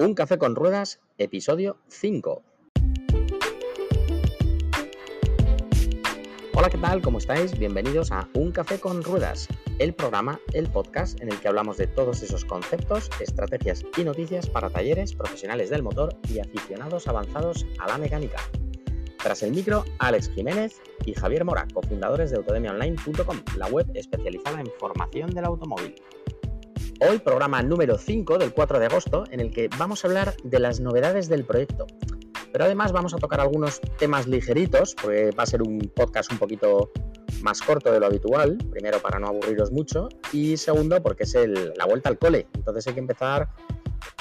Un café con ruedas, episodio 5. Hola, ¿qué tal? ¿Cómo estáis? Bienvenidos a Un café con ruedas, el programa, el podcast en el que hablamos de todos esos conceptos, estrategias y noticias para talleres, profesionales del motor y aficionados avanzados a la mecánica. Tras el micro, Alex Jiménez y Javier Mora, cofundadores de autodemiaonline.com, la web especializada en formación del automóvil. Hoy programa número 5 del 4 de agosto en el que vamos a hablar de las novedades del proyecto. Pero además vamos a tocar algunos temas ligeritos, porque va a ser un podcast un poquito más corto de lo habitual, primero para no aburriros mucho y segundo porque es la vuelta al cole, entonces hay que empezar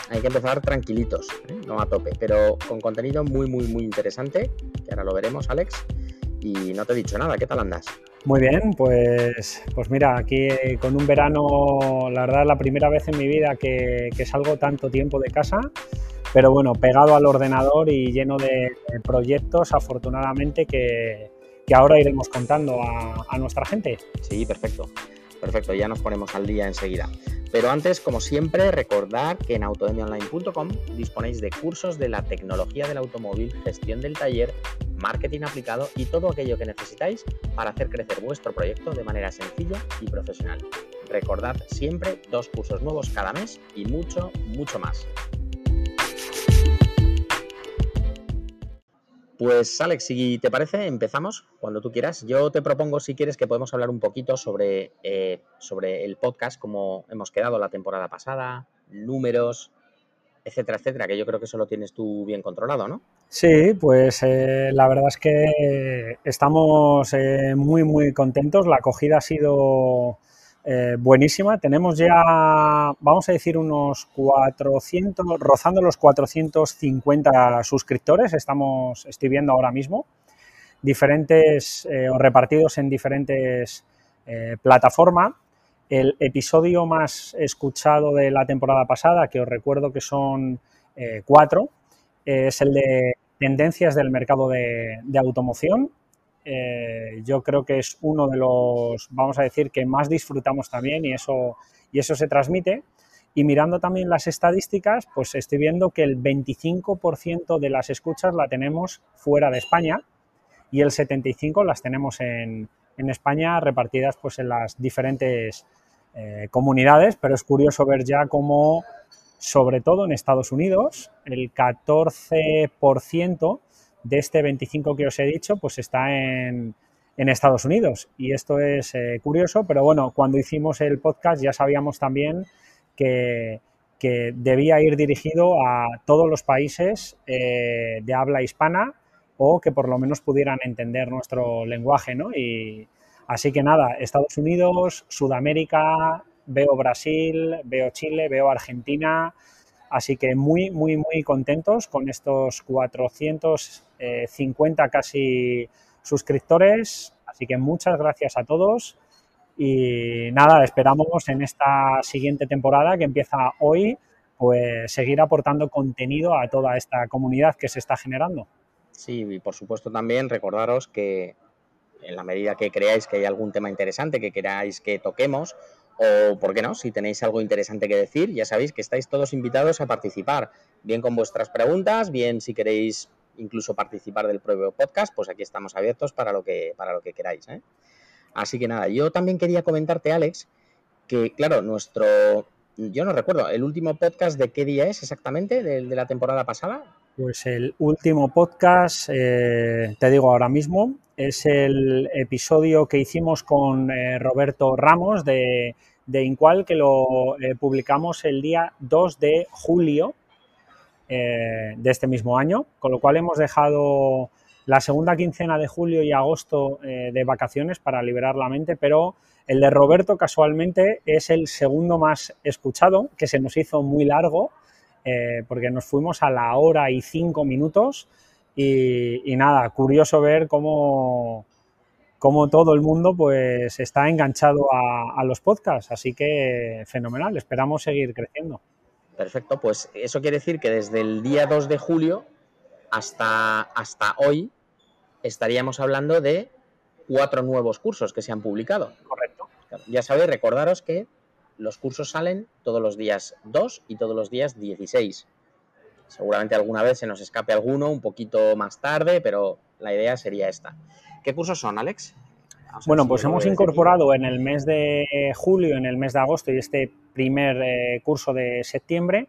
hay que empezar tranquilitos, ¿eh? no a tope, pero con contenido muy muy muy interesante, que ahora lo veremos Alex, y no te he dicho nada, ¿qué tal andas? Muy bien, pues, pues mira, aquí con un verano, la verdad, la primera vez en mi vida que, salgo tanto tiempo de casa, pero bueno, pegado al ordenador y lleno de proyectos, afortunadamente, que, ahora iremos contando a, a nuestra gente. Sí, perfecto. Perfecto, ya nos ponemos al día enseguida. Pero antes, como siempre, recordar que en autodemiaonline.com disponéis de cursos de la tecnología del automóvil, gestión del taller, marketing aplicado y todo aquello que necesitáis para hacer crecer vuestro proyecto de manera sencilla y profesional. Recordad siempre dos cursos nuevos cada mes y mucho, mucho más. Pues Alex, si te parece, empezamos cuando tú quieras. Yo te propongo, si quieres, que podemos hablar un poquito sobre, eh, sobre el podcast, cómo hemos quedado la temporada pasada, números, etcétera, etcétera, que yo creo que eso lo tienes tú bien controlado, ¿no? Sí, pues eh, la verdad es que estamos eh, muy, muy contentos. La acogida ha sido eh, buenísima. Tenemos ya, vamos a decir, unos 400, rozando los 450 suscriptores, estamos, estoy viendo ahora mismo, diferentes o repartidos en diferentes plataformas. El episodio más escuchado de la temporada pasada, que os recuerdo que son cuatro, es el de tendencias del mercado de automoción eh, yo creo que es uno de los, vamos a decir, que más disfrutamos también y eso, y eso se transmite. Y mirando también las estadísticas, pues estoy viendo que el 25% de las escuchas la tenemos fuera de España y el 75% las tenemos en, en España repartidas pues en las diferentes eh, comunidades, pero es curioso ver ya cómo, sobre todo en Estados Unidos, el 14% de este 25 que os he dicho, pues está en, Estados Unidos. Y esto es eh, curioso, pero bueno, cuando hicimos el podcast ya sabíamos también que, debía ir dirigido a todos los países eh, de habla hispana o que por lo menos pudieran entender nuestro lenguaje, ¿no? Y así que nada, Estados Unidos, Sudamérica, veo Brasil, veo Chile, veo Argentina, Así que muy, muy, muy contentos con estos 450 casi suscriptores. Así que muchas gracias a todos. Y nada, esperamos en esta siguiente temporada que empieza hoy, pues seguir aportando contenido a toda esta comunidad que se está generando. Sí, y por supuesto también recordaros que en la medida que creáis que hay algún tema interesante que queráis que toquemos o, ¿por qué no? Si tenéis algo interesante que decir, ya sabéis que estáis todos invitados a participar, bien con vuestras preguntas, bien si queréis incluso participar del propio podcast, pues aquí estamos abiertos para lo que, para lo que queráis. ¿eh? Así que nada, yo también quería comentarte, Alex, que claro, nuestro, yo no recuerdo, el último podcast de qué día es exactamente, de, la temporada pasada. Pues el último podcast, eh, te digo ahora mismo, es el episodio que hicimos con eh, Roberto Ramos de, de, Incual, que lo eh, publicamos el día 2 de julio de este mismo año, con lo cual hemos dejado la segunda quincena de julio y agosto de vacaciones para liberar la mente, pero el de Roberto casualmente es el segundo más escuchado, que se nos hizo muy largo, porque nos fuimos a la hora y cinco minutos y, nada, curioso ver cómo, cómo, todo el mundo pues está enganchado a, los podcasts, así que fenomenal, esperamos seguir creciendo. Perfecto, pues eso quiere decir que desde el día 2 de julio hasta, hasta hoy estaríamos hablando de cuatro nuevos cursos que se han publicado. Correcto. Ya sabéis, recordaros que los cursos salen todos los días 2 y todos los días 16. Seguramente alguna vez se nos escape alguno un poquito más tarde, pero la idea sería esta. ¿Qué cursos son, Alex? bueno, pues hemos incorporado en el mes de julio, en el mes de agosto y este primer eh, curso de septiembre,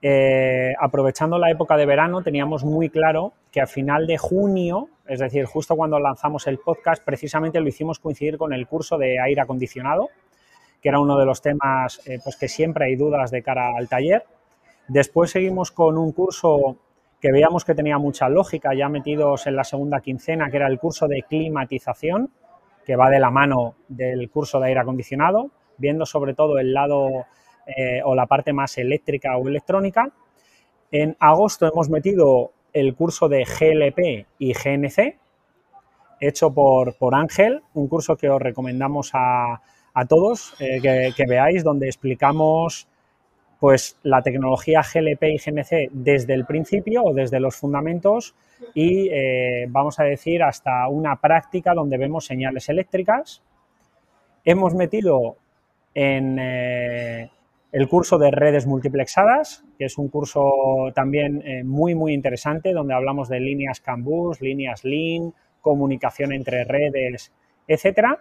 eh, aprovechando la época de verano, teníamos muy claro que a final de junio, es decir, justo cuando lanzamos el podcast, precisamente lo hicimos coincidir con el curso de aire acondicionado, que era uno de los temas eh, pues que siempre hay dudas de cara al taller. Después seguimos con un curso que veíamos que tenía mucha lógica, ya metidos en la segunda quincena, que era el curso de climatización, que va de la mano del curso de aire acondicionado, viendo sobre todo el lado eh, o la parte más eléctrica o electrónica. En agosto hemos metido el curso de GLP y GNC, hecho por, por Ángel, un curso que os recomendamos a, todos eh, que, veáis, donde explicamos pues, la tecnología GLP y GNC desde el principio o desde los fundamentos y eh, vamos a decir hasta una práctica donde vemos señales eléctricas. Hemos metido en eh, el curso de redes multiplexadas, que es un curso también muy, muy interesante, donde hablamos de líneas CAN líneas LIN, comunicación entre redes, etcétera.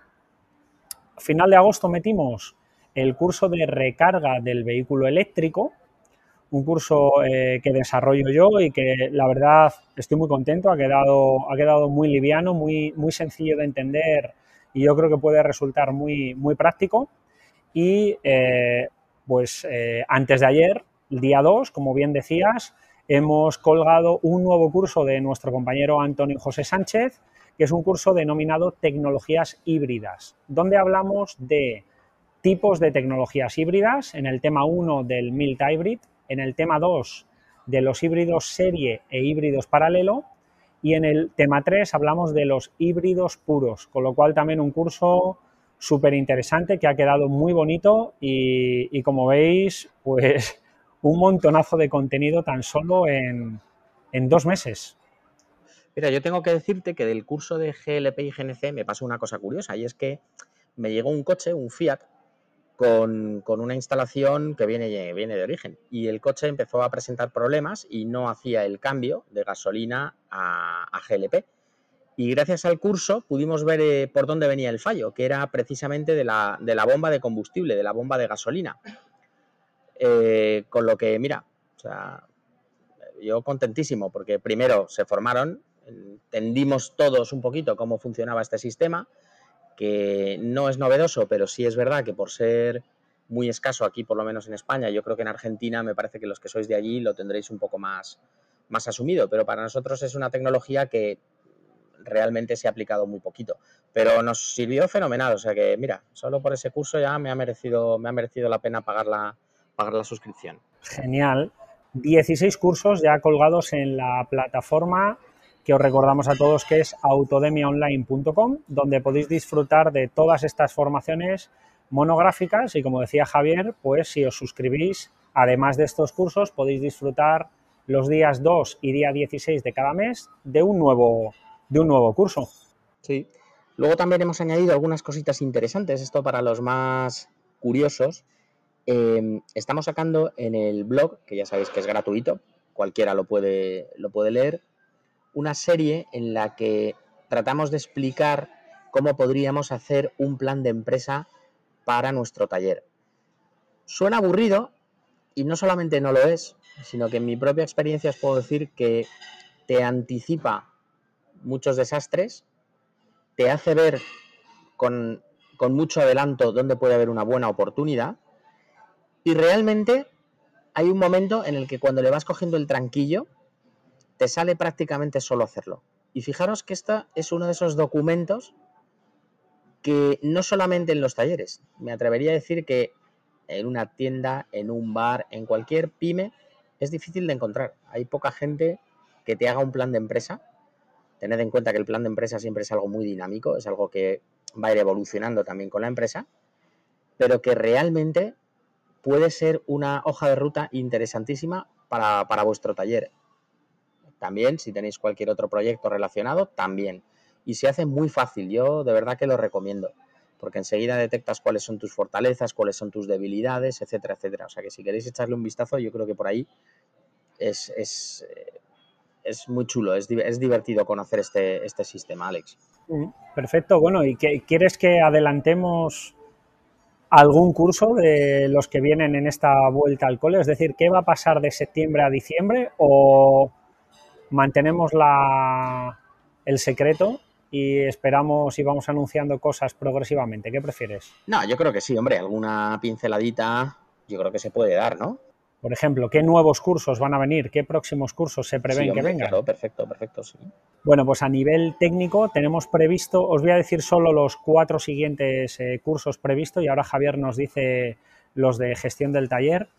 Final de agosto metimos el curso de recarga del vehículo eléctrico, un curso eh, que desarrollo yo y que la verdad estoy muy contento, ha quedado, ha quedado muy liviano, muy, muy sencillo de entender y yo creo que puede resultar muy, muy práctico. Y eh, pues eh, antes de ayer, el día 2, como bien decías, hemos colgado un nuevo curso de nuestro compañero Antonio José Sánchez, que es un curso denominado Tecnologías Híbridas, donde hablamos de tipos de tecnologías híbridas, en el tema 1 del Milt Hybrid, en el tema 2 de los híbridos serie e híbridos paralelo y en el tema 3 hablamos de los híbridos puros, con lo cual también un curso súper interesante que ha quedado muy bonito y, como veis, pues un montonazo de contenido tan solo en, en dos meses. Mira, yo tengo que decirte que del curso de GLP y GNC me pasó una cosa curiosa y es que me llegó un coche, un Fiat, con, una instalación que viene, viene de origen. Y el coche empezó a presentar problemas y no hacía el cambio de gasolina a, GLP. Y gracias al curso pudimos ver eh, por dónde venía el fallo, que era precisamente de la, bomba de combustible, de la bomba de gasolina. Eh, con lo que, mira, o sea, yo contentísimo, porque primero se formaron, entendimos todos un poquito cómo funcionaba este sistema, que no es novedoso, pero sí es verdad que por ser muy escaso aquí, por lo menos en España, yo creo que en Argentina me parece que los que sois de allí lo tendréis un poco más, más asumido, pero para nosotros es una tecnología que realmente se ha aplicado muy poquito, pero nos sirvió fenomenal, o sea que mira, solo por ese curso ya me ha merecido, me ha merecido la pena pagar la, pagar la suscripción. Genial. 16 cursos ya colgados en la plataforma que os recordamos a todos que es autodemiaonline.com, donde podéis disfrutar de todas estas formaciones monográficas y como decía Javier, pues si os suscribís, además de estos cursos, podéis disfrutar los días 2 y día 16 de cada mes de un nuevo, de un nuevo curso. Sí. Luego también hemos añadido algunas cositas interesantes, esto para los más curiosos. Em, estamos sacando en el blog, que ya sabéis que es gratuito, cualquiera lo puede, lo puede leer, una serie en la que tratamos de explicar cómo podríamos hacer un plan de empresa para nuestro taller. Suena aburrido y no solamente no lo es, sino que en mi propia experiencia os puedo decir que te anticipa muchos desastres, te hace ver con, con mucho adelanto dónde puede haber una buena oportunidad y realmente hay un momento en el que cuando le vas cogiendo el tranquillo, te sale prácticamente solo hacerlo. Y fijaros que esta es uno de esos documentos que no solamente en los talleres, me atrevería a decir que en una tienda, en un bar, en cualquier pyme, es difícil de encontrar. Hay poca gente que te haga un plan de empresa. Tened en cuenta que el plan de empresa siempre es algo muy dinámico, es algo que va a ir evolucionando también con la empresa, pero que realmente puede ser una hoja de ruta interesantísima para, para vuestro taller también, si tenéis cualquier otro proyecto relacionado, también. Y se hace muy fácil, yo de verdad que lo recomiendo, porque enseguida detectas cuáles son tus fortalezas, cuáles son tus debilidades, etcétera, etcétera. O sea que si queréis echarle un vistazo, yo creo que por ahí es, es, es muy chulo, es, es, divertido conocer este, este sistema, Alex. Perfecto, bueno, ¿y qué, quieres que adelantemos algún curso de los que vienen en esta vuelta al cole? Es decir, ¿qué va a pasar de septiembre a diciembre o mantenemos la, el secreto y esperamos y vamos anunciando cosas progresivamente? ¿Qué prefieres? No, yo creo que sí, hombre, alguna pinceladita yo creo que se puede dar, ¿no? Por ejemplo, ¿qué nuevos cursos van a venir? ¿Qué próximos cursos se prevén que vengan? Claro, perfecto, perfecto, sí. Bueno, pues a nivel técnico tenemos previsto, os voy a decir solo los cuatro siguientes eh, cursos previstos y ahora Javier nos dice los de gestión del taller,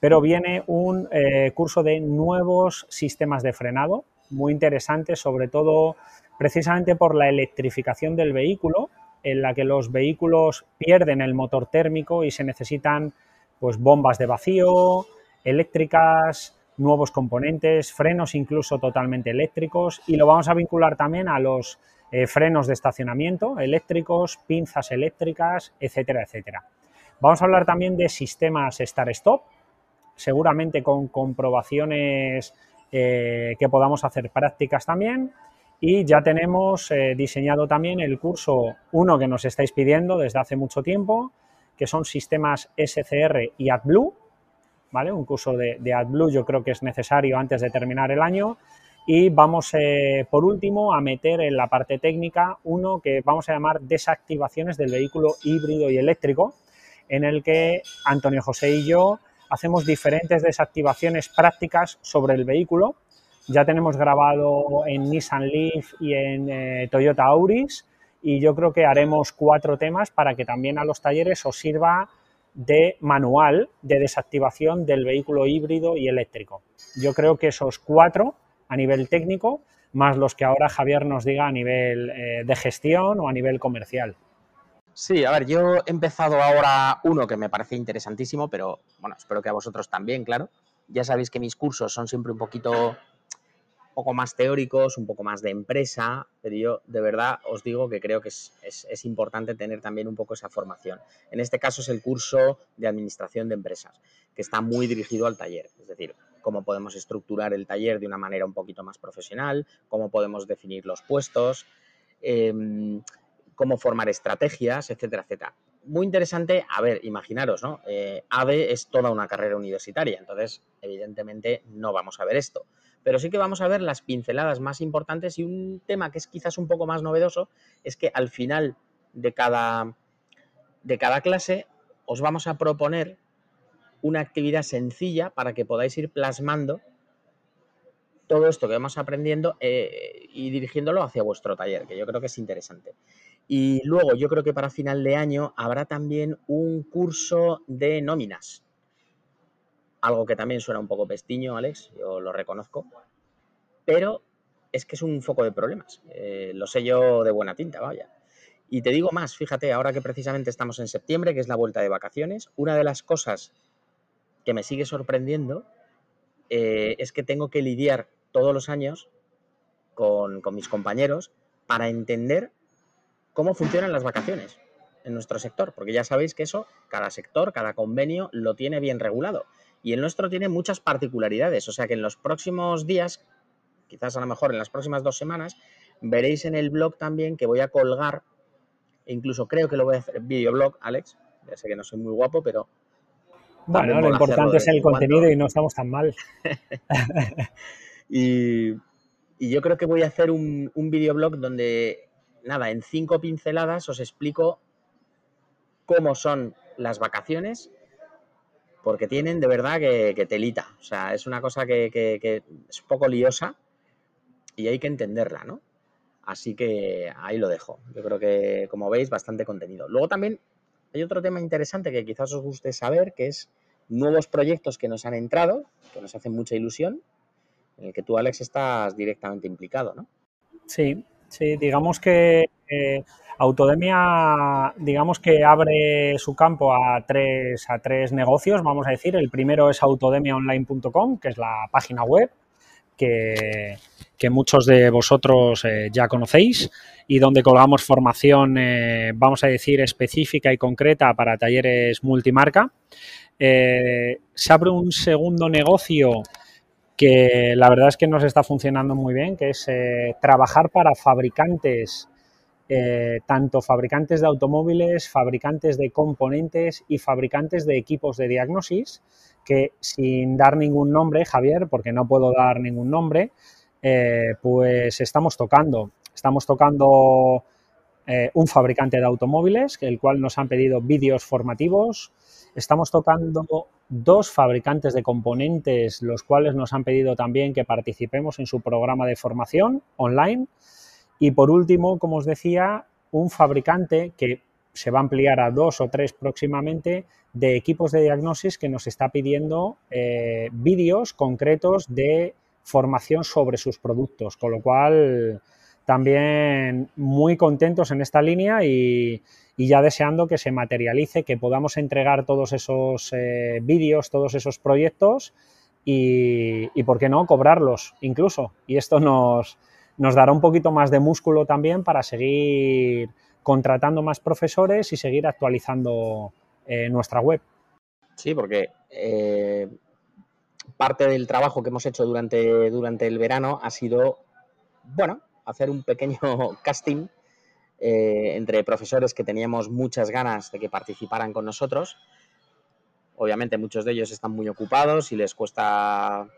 pero viene un eh, curso de nuevos sistemas de frenado, muy interesante, sobre todo precisamente por la electrificación del vehículo, en la que los vehículos pierden el motor térmico y se necesitan pues bombas de vacío, eléctricas, nuevos componentes, frenos incluso totalmente eléctricos y lo vamos a vincular también a los eh, frenos de estacionamiento eléctricos, pinzas eléctricas, etcétera, etcétera. Vamos a hablar también de sistemas Start-Stop, seguramente con comprobaciones eh, que podamos hacer prácticas también. Y ya tenemos eh, diseñado también el curso 1 que nos estáis pidiendo desde hace mucho tiempo, que son sistemas SCR y AdBlue, ¿vale? Un curso de, AdBlue yo creo que es necesario antes de terminar el año. Y vamos, eh, por último, a meter en la parte técnica uno que vamos a llamar desactivaciones del vehículo híbrido y eléctrico, en el que Antonio José y yo hacemos diferentes desactivaciones prácticas sobre el vehículo. Ya tenemos grabado en Nissan Leaf y en eh, Toyota Auris y yo creo que haremos cuatro temas para que también a los talleres os sirva de manual de desactivación del vehículo híbrido y eléctrico. Yo creo que esos cuatro a nivel técnico, más los que ahora Javier nos diga a nivel eh, de gestión o a nivel comercial. Sí, a ver, yo he empezado ahora uno que me parece interesantísimo, pero bueno, espero que a vosotros también, claro. Ya sabéis que mis cursos son siempre un poquito poco más teóricos, un poco más de empresa, pero yo de verdad os digo que creo que es, es, importante tener también un poco esa formación. En este caso es el curso de administración de empresas, que está muy dirigido al taller, es decir, cómo podemos estructurar el taller de una manera un poquito más profesional, cómo podemos definir los puestos, em, cómo formar estrategias, etcétera, etcétera. Muy interesante, a ver, imaginaros, ¿no? Eh, AVE es toda una carrera universitaria, entonces evidentemente no vamos a ver esto pero sí que vamos a ver las pinceladas más importantes y un tema que es quizás un poco más novedoso es que al final de cada, de cada clase os vamos a proponer una actividad sencilla para que podáis ir plasmando todo esto que vamos aprendiendo eh, y dirigiéndolo hacia vuestro taller, que yo creo que es interesante. Y luego yo creo que para final de año habrá también un curso de nóminas algo que también suena un poco pestiño, Alex, yo lo reconozco, pero es que es un foco de problemas. Eh, lo sé yo de buena tinta, vaya. Y te digo más, fíjate, ahora que precisamente estamos en septiembre, que es la vuelta de vacaciones, una de las cosas que me sigue sorprendiendo eh, es que tengo que lidiar todos los años con, con mis compañeros para entender cómo funcionan las vacaciones en nuestro sector, porque ya sabéis que eso, cada sector, cada convenio lo tiene bien regulado. Y el nuestro tiene muchas particularidades, o sea que en los próximos días, quizás a lo mejor en las próximas dos semanas, veréis en el blog también que voy a colgar, e incluso creo que lo voy a hacer videoblog, Alex, ya sé que no soy muy guapo, pero... Bueno, lo importante es el contenido y no estamos tan mal. y, yo creo que voy a hacer un, un videoblog donde, nada, en cinco pinceladas os explico cómo son las vacaciones porque tienen de verdad que, telita. O sea, es una cosa que, es un poco liosa y hay que entenderla, ¿no? Así que ahí lo dejo. Yo creo que, como veis, bastante contenido. Luego también hay otro tema interesante que quizás os guste saber, que es nuevos proyectos que nos han entrado, que nos hacen mucha ilusión, en el que tú, Alex, estás directamente implicado, ¿no? Sí, sí, digamos que eh, Autodemia, digamos que abre su campo a tres, a tres negocios, vamos a decir. El primero es autodemiaonline.com, que es la página web que, muchos de vosotros eh, ya conocéis y donde colgamos formación, eh, vamos a decir, específica y concreta para talleres multimarca. se abre un segundo negocio que la verdad es que nos está funcionando muy bien, que es eh, trabajar para fabricantes, eh, tanto fabricantes de automóviles, fabricantes de componentes y fabricantes de equipos de diagnosis, que sin dar ningún nombre, Javier, porque no puedo dar ningún nombre, eh, pues estamos tocando. Estamos tocando un fabricante de automóviles, el cual nos han pedido vídeos formativos. Estamos tocando dos fabricantes de componentes, los cuales nos han pedido también que participemos en su programa de formación online. Y por último, como os decía, un fabricante que se va a ampliar a dos o tres próximamente de equipos de diagnosis que nos está pidiendo eh, vídeos concretos de formación sobre sus productos, con lo cual también muy contentos en esta línea y, ya deseando que se materialice, que podamos entregar todos esos eh, vídeos, todos esos proyectos y, y, ¿por qué no?, cobrarlos incluso. Y esto nos, nos dará un poquito más de músculo también para seguir contratando más profesores y seguir actualizando eh, nuestra web. Sí, porque eh, parte del trabajo que hemos hecho durante, durante el verano ha sido, bueno, hacer un pequeño casting eh, entre profesores que teníamos muchas ganas de que participaran con nosotros. Obviamente muchos de ellos están muy ocupados y les cuesta,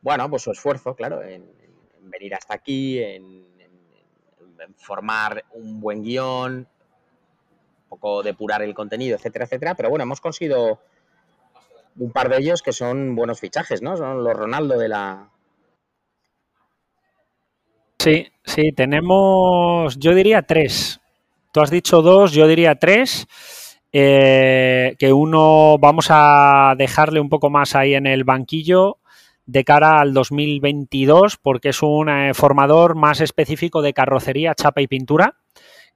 bueno, pues su esfuerzo, claro, en, venir hasta aquí, en, formar un buen guion, un poco depurar el contenido, etcétera, etcétera. Pero bueno, hemos conseguido un par de ellos que son buenos fichajes, ¿no? Son los Ronaldo de la, Sí, sí, tenemos, yo diría tres. Tú has dicho dos, yo diría tres. Eh, que uno vamos a dejarle un poco más ahí en el banquillo de cara al 2022 porque es un eh, formador más específico de carrocería, chapa y pintura,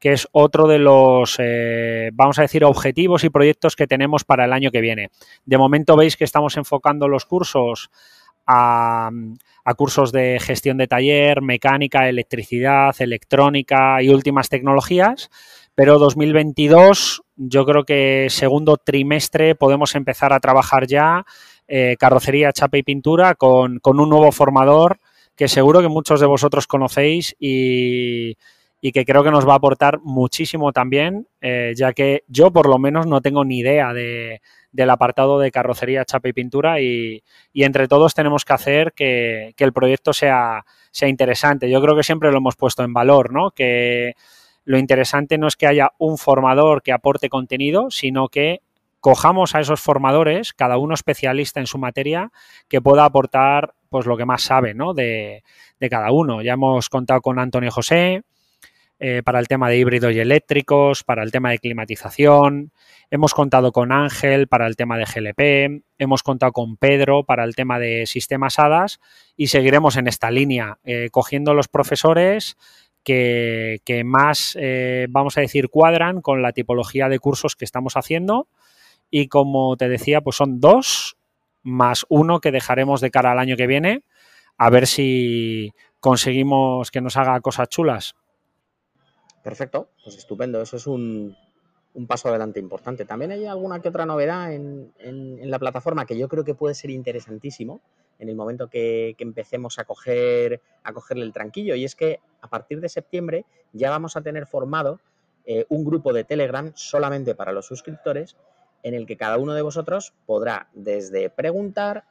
que es otro de los, eh, vamos a decir, objetivos y proyectos que tenemos para el año que viene. De momento veis que estamos enfocando los cursos a, cursos de gestión de taller, mecánica, electricidad, electrónica y últimas tecnologías. Pero 2022, yo creo que segundo trimestre podemos empezar a trabajar ya eh, carrocería, chapa y pintura con, un nuevo formador que seguro que muchos de vosotros conocéis y, que creo que nos va a aportar muchísimo también, eh, ya que yo por lo menos no tengo ni idea de, del apartado de carrocería, chapa y pintura y, entre todos tenemos que hacer que, el proyecto sea, sea interesante. Yo creo que siempre lo hemos puesto en valor, ¿no? Que lo interesante no es que haya un formador que aporte contenido, sino que cojamos a esos formadores, cada uno especialista en su materia, que pueda aportar pues lo que más sabe ¿no? de, de cada uno. Ya hemos contado con Antonio José, eh, para el tema de híbridos y eléctricos, para el tema de climatización. Hemos contado con Ángel para el tema de GLP, hemos contado con Pedro para el tema de sistemas HADAS y seguiremos en esta línea, eh, cogiendo los profesores que, más, eh, vamos a decir, cuadran con la tipología de cursos que estamos haciendo. Y como te decía, pues son dos más uno que dejaremos de cara al año que viene, a ver si conseguimos que nos haga cosas chulas. Perfecto, pues estupendo. Eso es un, paso adelante importante. También hay alguna que otra novedad en, la plataforma que yo creo que puede ser interesantísimo en el momento que, empecemos a, a cogerle el tranquillo. Y es que a partir de septiembre ya vamos a tener formado eh, un grupo de Telegram solamente para los suscriptores en el que cada uno de vosotros podrá desde preguntar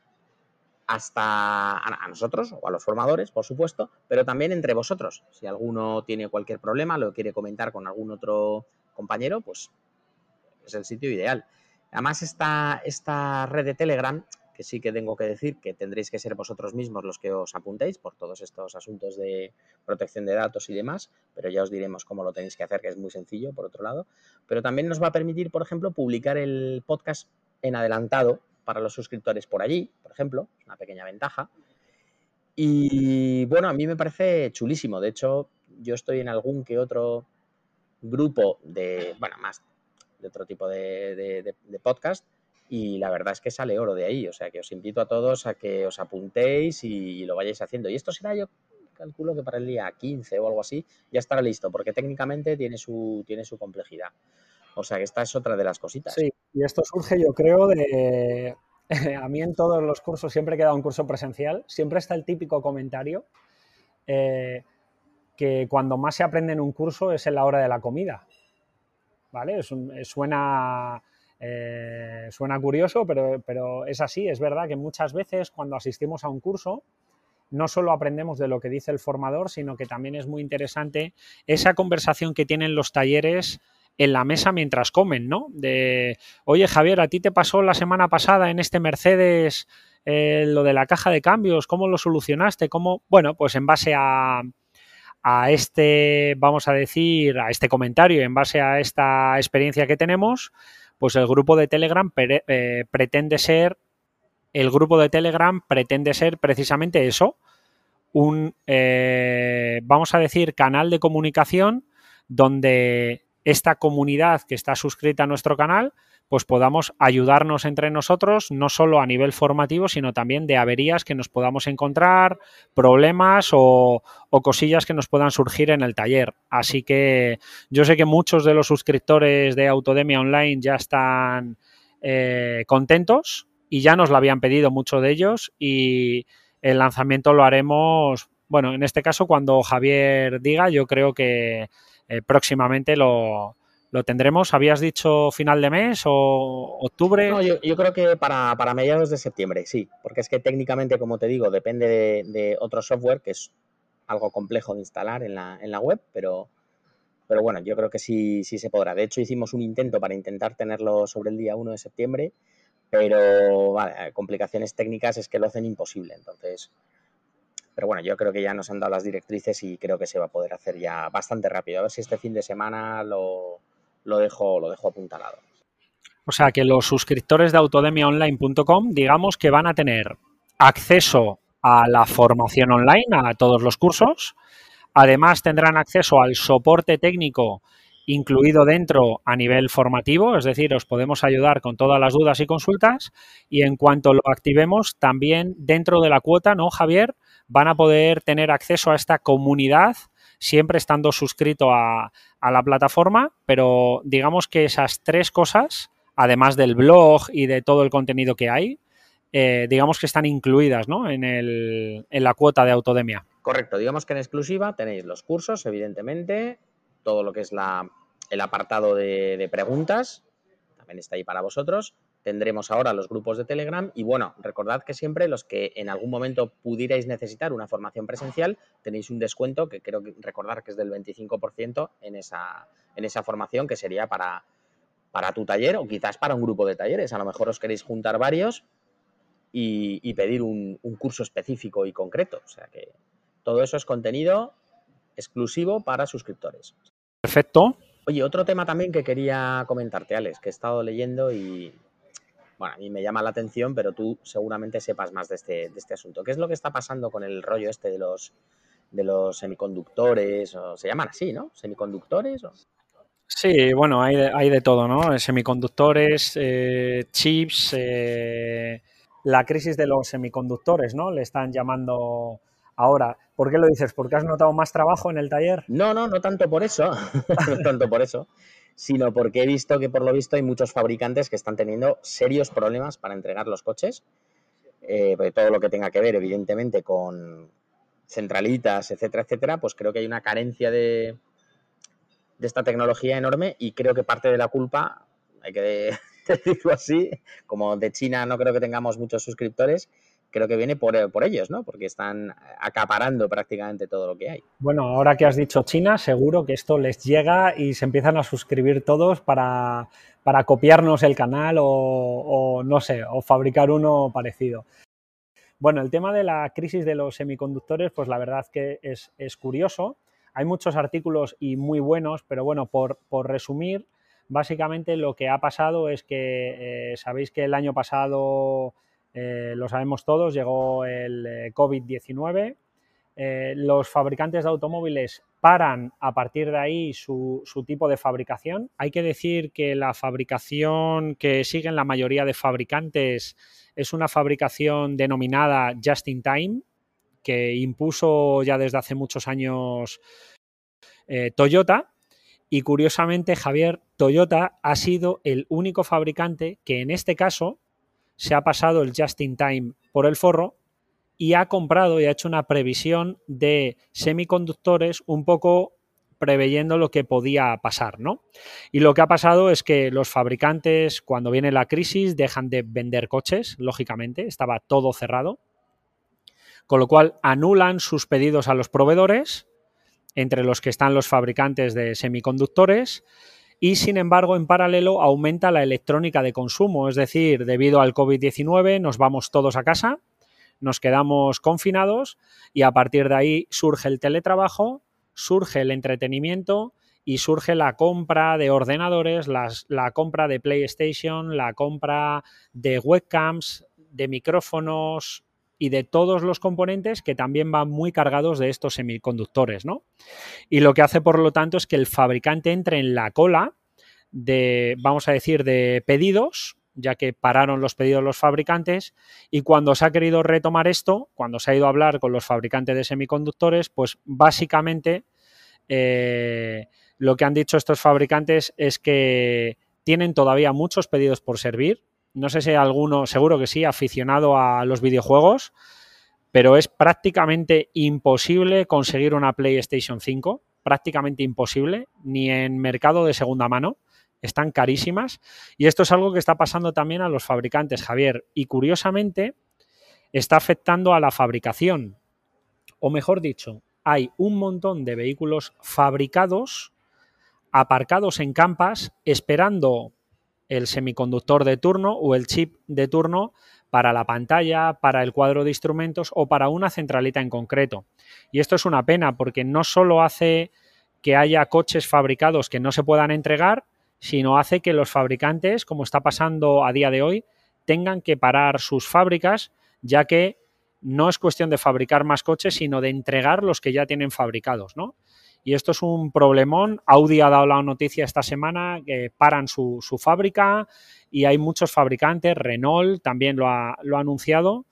hasta a nosotros o a los formadores, por supuesto, pero también entre vosotros. Si alguno tiene cualquier problema, lo quiere comentar con algún otro compañero, pues es el sitio ideal. Además, esta, esta red de Telegram, que sí que tengo que decir que tendréis que ser vosotros mismos los que os apuntéis por todos estos asuntos de protección de datos y demás, pero ya os diremos cómo lo tenéis que hacer, que es muy sencillo, por otro lado. Pero también nos va a permitir, por ejemplo, publicar el podcast en adelantado para los suscriptores por allí, por ejemplo, es una pequeña ventaja. Y bueno, a mí me parece chulísimo. De hecho, yo estoy en algún que otro grupo de, bueno, más de otro tipo de, podcast y la verdad es que sale oro de ahí. O sea que os invito a todos a que os apuntéis y lo vayáis haciendo. Y esto será yo calculo que para el día 15 o algo así ya estará listo, porque técnicamente tiene su, tiene su complejidad. O sea que esta es otra de las cositas. Sí, y esto surge yo creo de a mí en todos los cursos, siempre que he dado un curso presencial, siempre está el típico comentario eh, que cuando más se aprende en un curso es en la hora de la comida. ¿Vale? suena, eh, suena curioso, pero, pero es así, es verdad que muchas veces cuando asistimos a un curso, no solo aprendemos de lo que dice el formador, sino que también es muy interesante esa conversación que tienen los talleres en la mesa mientras comen, ¿no? De, oye Javier, a ti te pasó la semana pasada en este Mercedes eh, lo de la caja de cambios, ¿cómo lo solucionaste? ¿Cómo? Bueno, pues en base a, a este, vamos a decir, a este comentario, en base a esta experiencia que tenemos, pues el grupo de Telegram eh, pretende ser, el grupo de Telegram pretende ser precisamente eso, un, eh, vamos a decir, canal de comunicación donde esta comunidad que está suscrita a nuestro canal, pues podamos ayudarnos entre nosotros, no solo a nivel formativo, sino también de averías que nos podamos encontrar, problemas o, cosillas que nos puedan surgir en el taller. Así que yo sé que muchos de los suscriptores de Autodemia Online ya están eh, contentos y ya nos lo habían pedido muchos de ellos y el lanzamiento lo haremos, bueno, en este caso cuando Javier diga, yo creo que eh, próximamente lo, tendremos. ¿Habías dicho final de mes o octubre? No, yo, creo que para, mediados de septiembre, sí, porque es que técnicamente, como te digo, depende de, otro software que es algo complejo de instalar en la, en la web, pero, pero bueno, yo creo que sí, sí se podrá. De hecho, hicimos un intento para intentar tenerlo sobre el día 1 de septiembre, pero complicaciones técnicas es que lo hacen imposible. Entonces, pero bueno, yo creo que ya nos han dado las directrices y creo que se va a poder hacer ya bastante rápido. A ver si este fin de semana lo, dejo, lo dejo apuntalado. O sea que los suscriptores de autodemiaonline.com, digamos que van a tener acceso a la formación online, a todos los cursos. Además tendrán acceso al soporte técnico incluido dentro a nivel formativo, es decir, os podemos ayudar con todas las dudas y consultas. Y en cuanto lo activemos, también dentro de la cuota, ¿no, Javier? Van a poder tener acceso a esta comunidad siempre estando suscrito a, la plataforma, pero digamos que esas tres cosas, además del blog y de todo el contenido que hay, eh, digamos que están incluidas ¿no? en, el, en la cuota de Autodemia. Correcto, digamos que en exclusiva tenéis los cursos, evidentemente, todo lo que es la, el apartado de preguntas, también está ahí para vosotros, tendremos ahora los grupos de Telegram y bueno, recordad que siempre los que en algún momento pudierais necesitar una formación presencial, tenéis un descuento que creo que recordar que es del 25% en esa, en esa formación que sería para, para tu taller o quizás para un grupo de talleres. A lo mejor os queréis juntar varios y, pedir un, un curso específico y concreto. O sea que todo eso es contenido exclusivo para suscriptores. Perfecto. Oye, otro tema también que quería comentarte, Alex, que he estado leyendo y, bueno, a mí me llama la atención, pero tú seguramente sepas más de este, de este asunto. ¿Qué es lo que está pasando con el rollo este de los, de los semiconductores? O, se llaman así, ¿no? ¿Semiconductores? Sí, bueno, hay de, hay de todo, ¿no? Semiconductores, eh, chips, eh, la crisis de los semiconductores, ¿no? Le están llamando ahora. ¿Por qué lo dices? ¿Porque has notado más trabajo en el taller? No, no, no tanto por eso, no tanto por eso, sino porque he visto que por lo visto hay muchos fabricantes que están teniendo serios problemas para entregar los coches, eh, todo lo que tenga que ver evidentemente con centralitas, etcétera, etcétera, pues creo que hay una carencia de, de esta tecnología enorme y creo que parte de la culpa, hay que decirlo así, como de China no creo que tengamos muchos suscriptores, creo que viene por, ellos, ¿no? Porque están acaparando prácticamente todo lo que hay. Bueno, ahora que has dicho China, seguro que esto les llega y se empiezan a suscribir todos para, para copiarnos el canal o, no sé, o fabricar uno parecido. Bueno, el tema de la crisis de los semiconductores, pues la verdad que es, es curioso. Hay muchos artículos y muy buenos, pero bueno, por, por resumir, básicamente lo que ha pasado es que eh, sabéis que el año pasado eh, lo sabemos todos, llegó el eh, COVID-19. Eh, los fabricantes de automóviles paran a partir de ahí su, tipo de fabricación. Hay que decir que la fabricación que siguen la mayoría de fabricantes es una fabricación denominada just in time, que impuso ya desde hace muchos años Toyota. Y curiosamente, Javier, Toyota ha sido el único fabricante que en este caso se ha pasado el just in time por el forro y ha comprado y ha hecho una previsión de semiconductores un poco preveyendo lo que podía pasar, ¿no? Y lo que ha pasado es que los fabricantes, cuando viene la crisis, dejan de vender coches, lógicamente, estaba todo cerrado, con lo cual anulan sus pedidos a los proveedores, entre los que están los fabricantes de semiconductores, y sin embargo, en paralelo, aumenta la electrónica de consumo, es decir, debido al COVID-19 nos vamos todos a casa, nos quedamos confinados y a partir de ahí surge el teletrabajo, surge el entretenimiento y surge la compra de ordenadores, la compra de PlayStation, la compra de webcams, de micrófonos y de todos los componentes que también van muy cargados de estos semiconductores, ¿no? Y lo que hace, por lo tanto, es que el fabricante entre en la cola de, vamos a decir, de pedidos ya que pararon los pedidos los fabricantes y cuando se ha querido retomar esto, cuando se ha ido a hablar con los fabricantes de semiconductores, pues básicamente eh, lo que han dicho estos fabricantes es que tienen todavía muchos pedidos por servir. No sé si alguno, seguro que sí, aficionado a los videojuegos, pero es prácticamente imposible conseguir una PlayStation 5, prácticamente imposible, ni en mercado de segunda mano. Están carísimas. Y esto es algo que está pasando también a los fabricantes, Javier, y curiosamente está afectando a la fabricación, o mejor dicho, hay un montón de vehículos fabricados, aparcados en campas, esperando el semiconductor de turno o el chip de turno para la pantalla, para el cuadro de instrumentos o para una centralita en concreto. Y esto es una pena porque no solo hace que haya coches fabricados que no se puedan entregar, sino hace que los fabricantes, como está pasando a día de hoy, tengan que parar sus fábricas, ya que no es cuestión de fabricar más coches, sino de entregar los que ya tienen fabricados, ¿no? Y esto es un problemón. Audi ha dado la noticia esta semana que paran su, fábrica y hay muchos fabricantes, Renault también lo ha, lo ha anunciado.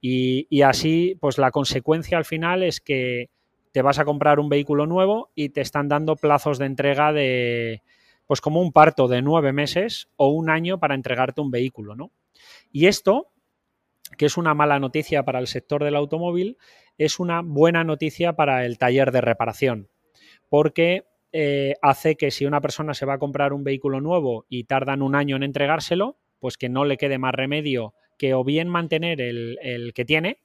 Y, y, así, pues la consecuencia al final es que te vas a comprar un vehículo nuevo y te están dando plazos de entrega de, pues como un parto de nueve meses o un año para entregarte un vehículo, ¿no? Y esto, que es una mala noticia para el sector del automóvil, es una buena noticia para el taller de reparación, porque eh, hace que si una persona se va a comprar un vehículo nuevo y tardan un año en entregárselo, pues que no le quede más remedio que o bien mantener el, que tiene,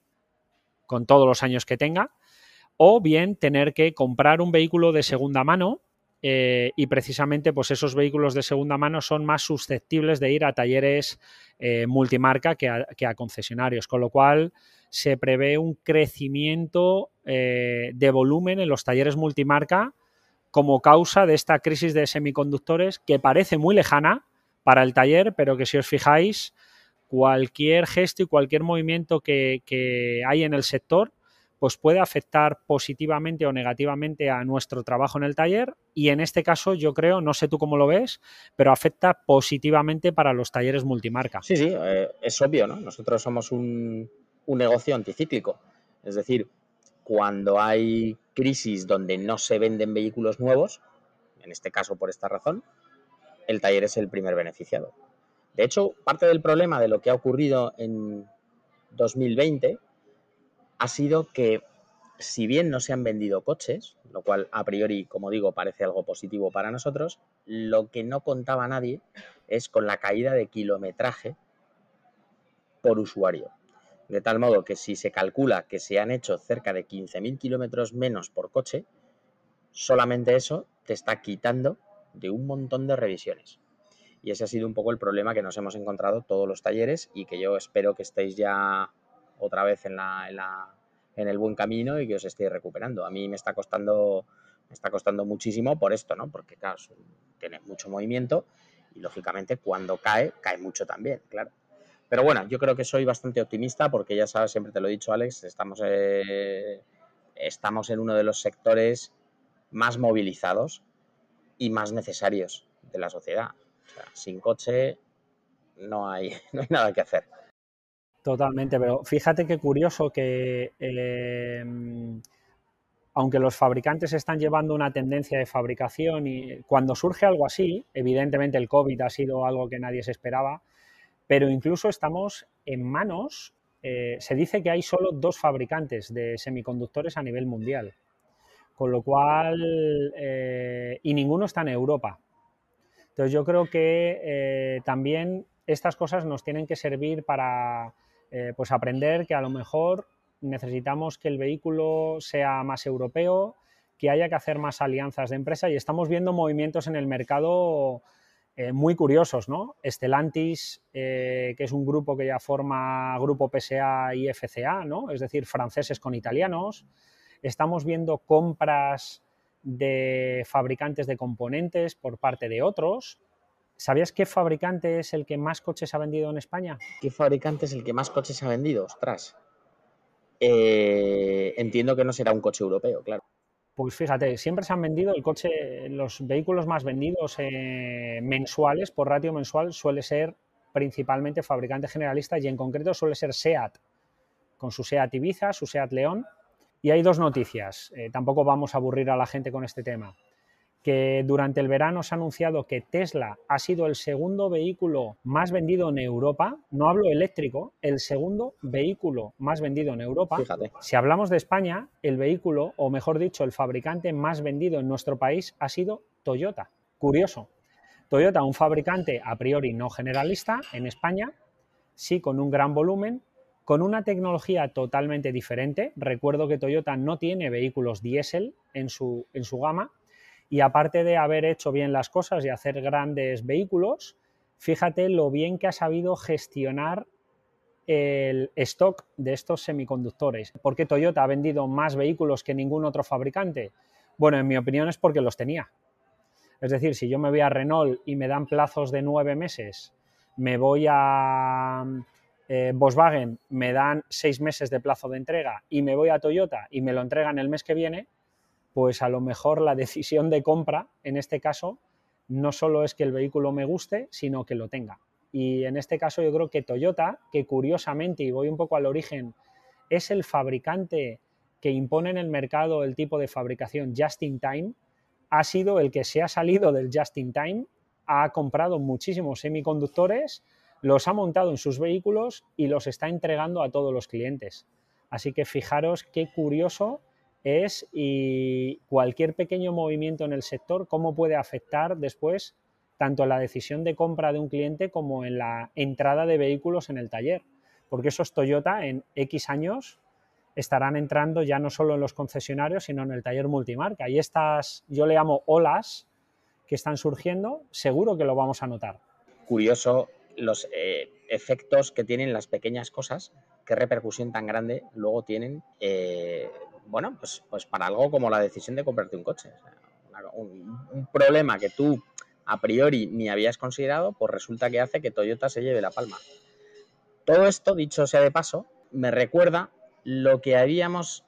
con todos los años que tenga, o bien tener que comprar un vehículo de segunda mano eh, y precisamente pues esos vehículos de segunda mano son más susceptibles de ir a talleres eh, multimarca que a, concesionarios, con lo cual se prevé un crecimiento eh, de volumen en los talleres multimarca como causa de esta crisis de semiconductores que parece muy lejana para el taller, pero que si os fijáis, cualquier gesto y cualquier movimiento que hay en el sector pues puede afectar positivamente o negativamente a nuestro trabajo en el taller y en este caso yo creo, no sé tú cómo lo ves, pero afecta positivamente para los talleres multimarca. Sí, sí, eh, es obvio, ¿no? Nosotros somos un, un negocio anticíclico, es decir, cuando hay crisis donde no se venden vehículos nuevos, en este caso por esta razón, el taller es el primer beneficiado. De hecho, parte del problema de lo que ha ocurrido en 2020 ha sido que si bien no se han vendido coches, lo cual a priori, como digo, parece algo positivo para nosotros, lo que no contaba nadie es con la caída de kilometraje por usuario. De tal modo que si se calcula que se han hecho cerca de 15.000 kilómetros menos por coche, solamente eso te está quitando de un montón de revisiones. Y ese ha sido un poco el problema que nos hemos encontrado todos los talleres y que yo espero que estéis ya otra vez en, en, la, en el buen camino y que os estéis recuperando. A mí me está costando, me está costando muchísimo por esto, ¿no? Porque, claro, tiene mucho movimiento y, lógicamente, cuando cae, cae mucho también, claro. Pero bueno, yo creo que soy bastante optimista porque ya sabes, siempre te lo he dicho, Alex, estamos, eh, estamos en uno de los sectores más movilizados y más necesarios de la sociedad. sin coche no hay, no hay nada que hacer. Totalmente, pero fíjate qué curioso que em, aunque los fabricantes están llevando una tendencia de fabricación y cuando surge algo así, evidentemente el COVID ha sido algo que nadie se esperaba, pero incluso estamos en manos, eh, se dice que hay solo dos fabricantes de semiconductores a nivel mundial, con lo cual, eh, y ninguno está en Europa. Entonces yo creo que eh, también estas cosas nos tienen que servir para pues aprender que a lo mejor necesitamos que el vehículo sea más europeo, que haya que hacer más alianzas de empresa y estamos viendo movimientos en el mercado eh, muy curiosos, ¿no? Estelantis, eh, que es un grupo que ya forma grupo PSA y FCA, ¿no? Es decir, franceses con italianos. Estamos viendo compras de fabricantes de componentes por parte de otros. ¿Sabías qué fabricante es el que más coches ha vendido en España? ¿Qué fabricante es el que más coches ha vendido? Ostras. Eh, entiendo que no será un coche europeo, claro. Pues fíjate, siempre se han vendido el coche, los vehículos más vendidos eh, mensuales, por ratio mensual, suele ser principalmente fabricante generalista y en concreto suele ser SEAT, con su SEAT Ibiza, su SEAT León. Y hay dos noticias, eh, tampoco vamos a aburrir a la gente con este tema que durante el verano se ha anunciado que Tesla ha sido el segundo vehículo más vendido en Europa, no hablo eléctrico, el segundo vehículo más vendido en Europa. Si hablamos de España, el vehículo, o mejor dicho, el fabricante más vendido en nuestro país ha sido Toyota. Curioso. Toyota, un fabricante a priori no generalista en España, sí con un gran volumen, con una tecnología totalmente diferente. Recuerdo que Toyota no tiene vehículos diésel en su, en su gama, y aparte de haber hecho bien las cosas y hacer grandes vehículos, fíjate lo bien que ha sabido gestionar el stock de estos semiconductores. ¿Por qué Toyota ha vendido más vehículos que ningún otro fabricante? Bueno, en mi opinión es porque los tenía. Es decir, si yo me voy a Renault y me dan plazos de nueve meses, me voy a eh, Volkswagen, me dan seis meses de plazo de entrega y me voy a Toyota y me lo entregan el mes que viene, pues a lo mejor la decisión de compra, en este caso, no solo es que el vehículo me guste, sino que lo tenga. Y en este caso yo creo que Toyota, que curiosamente, y voy un poco al origen, es el fabricante que impone en el mercado el tipo de fabricación just in time, ha sido el que se ha salido del just in time, ha comprado muchísimos semiconductores, los ha montado en sus vehículos y los está entregando a todos los clientes. Así que fijaros qué curioso es y cualquier pequeño movimiento en el sector, cómo puede afectar después tanto en la decisión de compra de un cliente como en la entrada de vehículos en el taller. Porque esos Toyota en X años estarán entrando ya no solo en los concesionarios, sino en el taller multimarca. Y estas, yo le llamo olas que están surgiendo, seguro que lo vamos a notar. Curioso los eh, efectos que tienen las pequeñas cosas, qué repercusión tan grande luego tienen eh, bueno, pues, pues para algo como la decisión de comprarte un coche. un, problema que tú a priori ni habías considerado, pues resulta que hace que Toyota se lleve la palma. Todo esto, dicho sea de paso, me recuerda lo que habíamos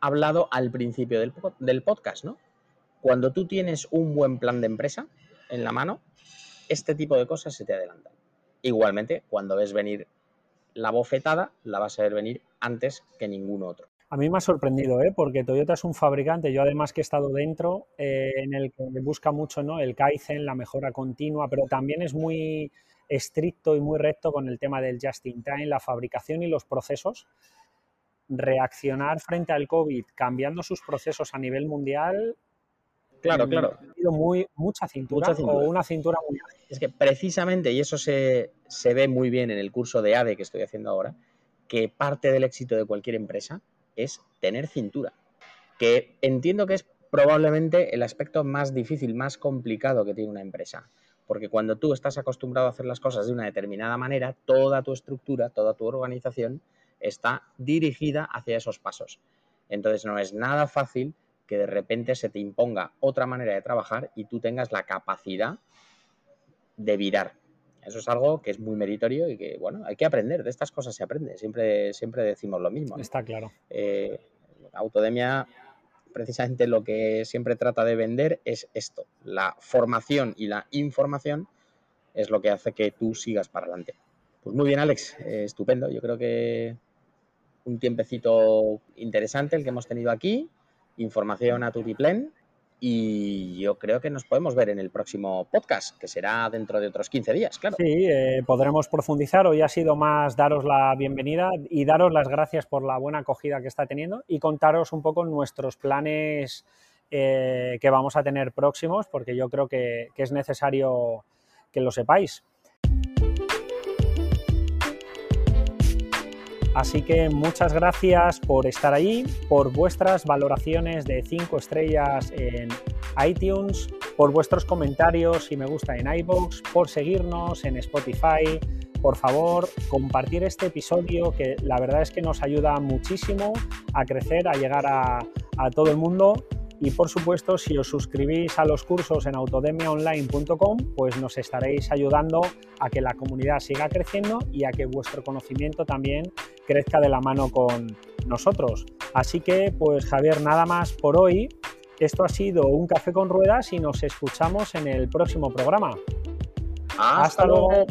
hablado al principio del, del podcast, ¿no? Cuando tú tienes un buen plan de empresa en la mano, este tipo de cosas se te adelantan. Igualmente, cuando ves venir la bofetada, la vas a ver venir antes que ningún otro. A mí me ha sorprendido, ¿eh? porque Toyota es un fabricante, yo además que he estado dentro, eh, en el que busca mucho ¿no? el Kaizen, la mejora continua, pero también es muy estricto y muy recto con el tema del just in time, la fabricación y los procesos. Reaccionar frente al COVID cambiando sus procesos a nivel mundial. Claro, claro. Ha sido muy, mucha cintura, o una cintura muy Es que precisamente, y eso se, se ve muy bien en el curso de ADE que estoy haciendo ahora, que parte del éxito de cualquier empresa es tener cintura, que entiendo que es probablemente el aspecto más difícil, más complicado que tiene una empresa. Porque cuando tú estás acostumbrado a hacer las cosas de una determinada manera, toda tu estructura, toda tu organización está dirigida hacia esos pasos. Entonces no es nada fácil que de repente se te imponga otra manera de trabajar y tú tengas la capacidad de virar. Eso es algo que es muy meritorio y que, bueno, hay que aprender. De estas cosas se aprende. Siempre, siempre decimos lo mismo. Está claro. Eh, Autodemia, precisamente lo que siempre trata de vender es esto. La formación y la información es lo que hace que tú sigas para adelante. Pues muy bien, Alex. Eh, estupendo. Yo creo que un tiempecito interesante el que hemos tenido aquí. Información a Tutiplen. Y yo creo que nos podemos ver en el próximo podcast, que será dentro de otros 15 días, claro. Sí, eh, podremos profundizar. Hoy ha sido más daros la bienvenida y daros las gracias por la buena acogida que está teniendo y contaros un poco nuestros planes eh, que vamos a tener próximos, porque yo creo que es necesario que lo sepáis. Así que muchas gracias por estar ahí, por vuestras valoraciones de 5 estrellas en iTunes, por vuestros comentarios y me gusta en iBox, por seguirnos en Spotify. Por favor, compartir este episodio que la verdad es que nos ayuda muchísimo a crecer, a llegar a, a todo el mundo y por supuesto, si os suscribís a los cursos en autodemiaonline.com, pues nos estaréis ayudando a que la comunidad siga creciendo y a que vuestro conocimiento también crezca de la mano con nosotros. Así que, pues Javier, nada más por hoy. Esto ha sido un café con ruedas y nos escuchamos en el próximo programa. Hasta, luego.